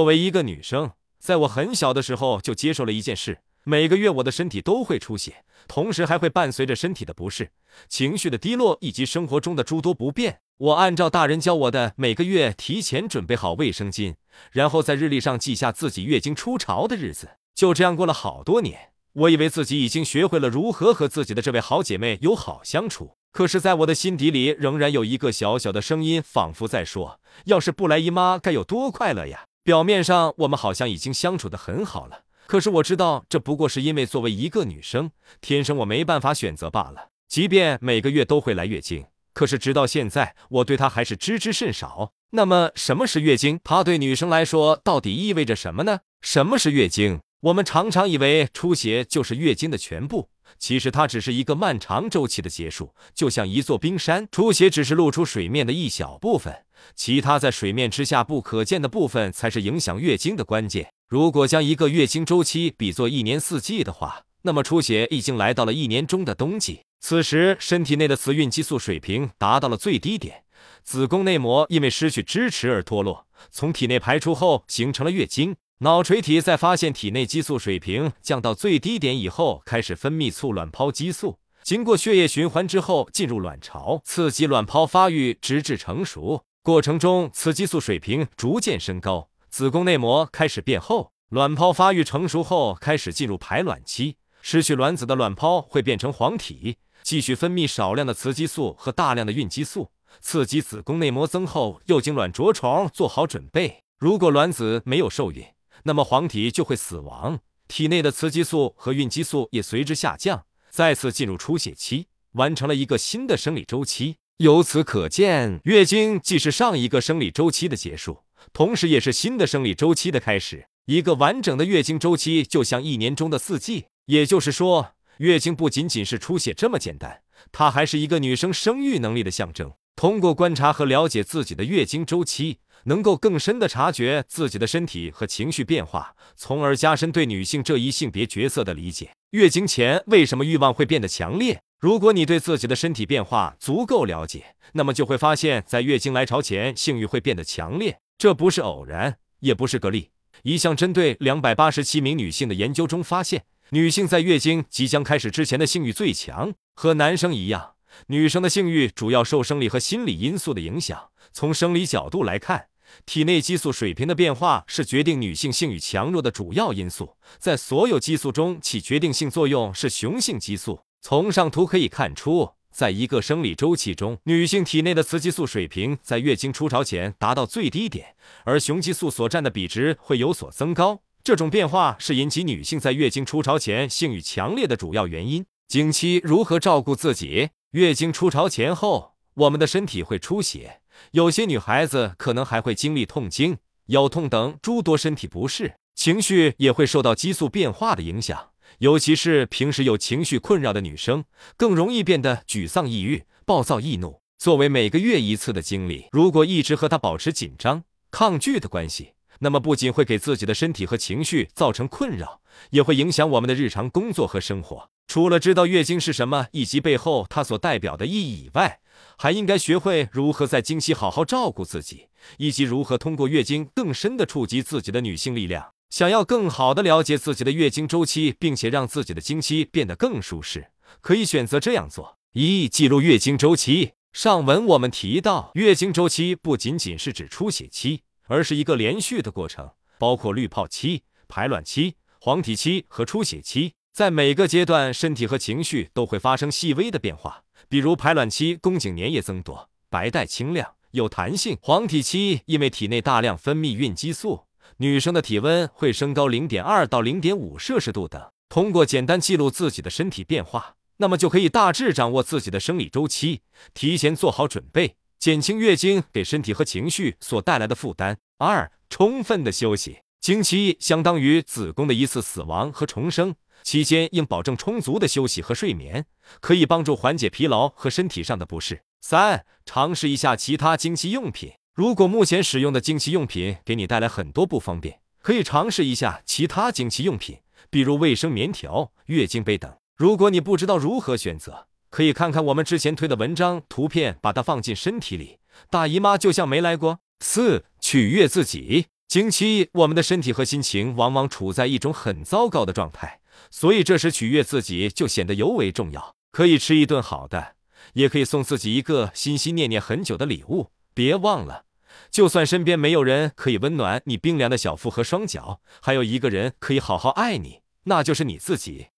作为一个女生，在我很小的时候就接受了一件事：每个月我的身体都会出血，同时还会伴随着身体的不适、情绪的低落以及生活中的诸多不便。我按照大人教我的，每个月提前准备好卫生巾，然后在日历上记下自己月经初潮的日子。就这样过了好多年。我以为自己已经学会了如何和自己的这位好姐妹友好相处，可是，在我的心底里，仍然有一个小小的声音，仿佛在说：“要是不来姨妈，该有多快乐呀！”表面上，我们好像已经相处的很好了，可是我知道，这不过是因为作为一个女生，天生我没办法选择罢了。即便每个月都会来月经，可是直到现在，我对她还是知之甚少。那么，什么是月经？它对女生来说，到底意味着什么呢？什么是月经？我们常常以为出血就是月经的全部，其实它只是一个漫长周期的结束，就像一座冰山，出血只是露出水面的一小部分，其他在水面之下不可见的部分才是影响月经的关键。如果将一个月经周期比作一年四季的话，那么出血已经来到了一年中的冬季，此时身体内的雌孕激素水平达到了最低点，子宫内膜因为失去支持而脱落，从体内排出后形成了月经。脑垂体在发现体内激素水平降到最低点以后，开始分泌促卵泡激素，经过血液循环之后进入卵巢，刺激卵泡发育，直至成熟。过程中，雌激素水平逐渐升高，子宫内膜开始变厚，卵泡发育成熟后开始进入排卵期。失去卵子的卵泡会变成黄体，继续分泌少量的雌激素和大量的孕激素，刺激子宫内膜增厚，幼精卵着床做好准备。如果卵子没有受孕，那么黄体就会死亡，体内的雌激素和孕激素也随之下降，再次进入出血期，完成了一个新的生理周期。由此可见，月经既是上一个生理周期的结束，同时也是新的生理周期的开始。一个完整的月经周期就像一年中的四季，也就是说，月经不仅仅是出血这么简单，它还是一个女生生育能力的象征。通过观察和了解自己的月经周期。能够更深的察觉自己的身体和情绪变化，从而加深对女性这一性别角色的理解。月经前为什么欲望会变得强烈？如果你对自己的身体变化足够了解，那么就会发现，在月经来潮前，性欲会变得强烈。这不是偶然，也不是个例。一项针对两百八十七名女性的研究中发现，女性在月经即将开始之前的性欲最强。和男生一样，女生的性欲主要受生理和心理因素的影响。从生理角度来看，体内激素水平的变化是决定女性性欲强弱的主要因素。在所有激素中起决定性作用是雄性激素。从上图可以看出，在一个生理周期中，女性体内的雌激素水平在月经初潮前达到最低点，而雄激素所占的比值会有所增高。这种变化是引起女性在月经初潮前性欲强烈的主要原因。经期如何照顾自己？月经初潮前后，我们的身体会出血。有些女孩子可能还会经历痛经、腰痛等诸多身体不适，情绪也会受到激素变化的影响。尤其是平时有情绪困扰的女生，更容易变得沮丧、抑郁、暴躁易怒。作为每个月一次的经历，如果一直和她保持紧张、抗拒的关系，那么不仅会给自己的身体和情绪造成困扰，也会影响我们的日常工作和生活。除了知道月经是什么以及背后它所代表的意义以外，还应该学会如何在经期好好照顾自己，以及如何通过月经更深的触及自己的女性力量。想要更好的了解自己的月经周期，并且让自己的经期变得更舒适，可以选择这样做：一、记录月经周期。上文我们提到，月经周期不仅仅是指出血期，而是一个连续的过程，包括滤泡期、排卵期、黄体期和出血期。在每个阶段，身体和情绪都会发生细微的变化。比如排卵期，宫颈粘液增多，白带清亮，有弹性；黄体期，因为体内大量分泌孕激素，女生的体温会升高零点二到零点五摄氏度等。通过简单记录自己的身体变化，那么就可以大致掌握自己的生理周期，提前做好准备，减轻月经给身体和情绪所带来的负担。二、充分的休息，经期相当于子宫的一次死亡和重生。期间应保证充足的休息和睡眠，可以帮助缓解疲劳和身体上的不适。三、尝试一下其他经期用品。如果目前使用的经期用品给你带来很多不方便，可以尝试一下其他经期用品，比如卫生棉条、月经杯等。如果你不知道如何选择，可以看看我们之前推的文章图片，把它放进身体里，大姨妈就像没来过。四、取悦自己。经期，我们的身体和心情往往处在一种很糟糕的状态，所以这时取悦自己就显得尤为重要。可以吃一顿好的，也可以送自己一个心心念念很久的礼物。别忘了，就算身边没有人可以温暖你冰凉的小腹和双脚，还有一个人可以好好爱你，那就是你自己。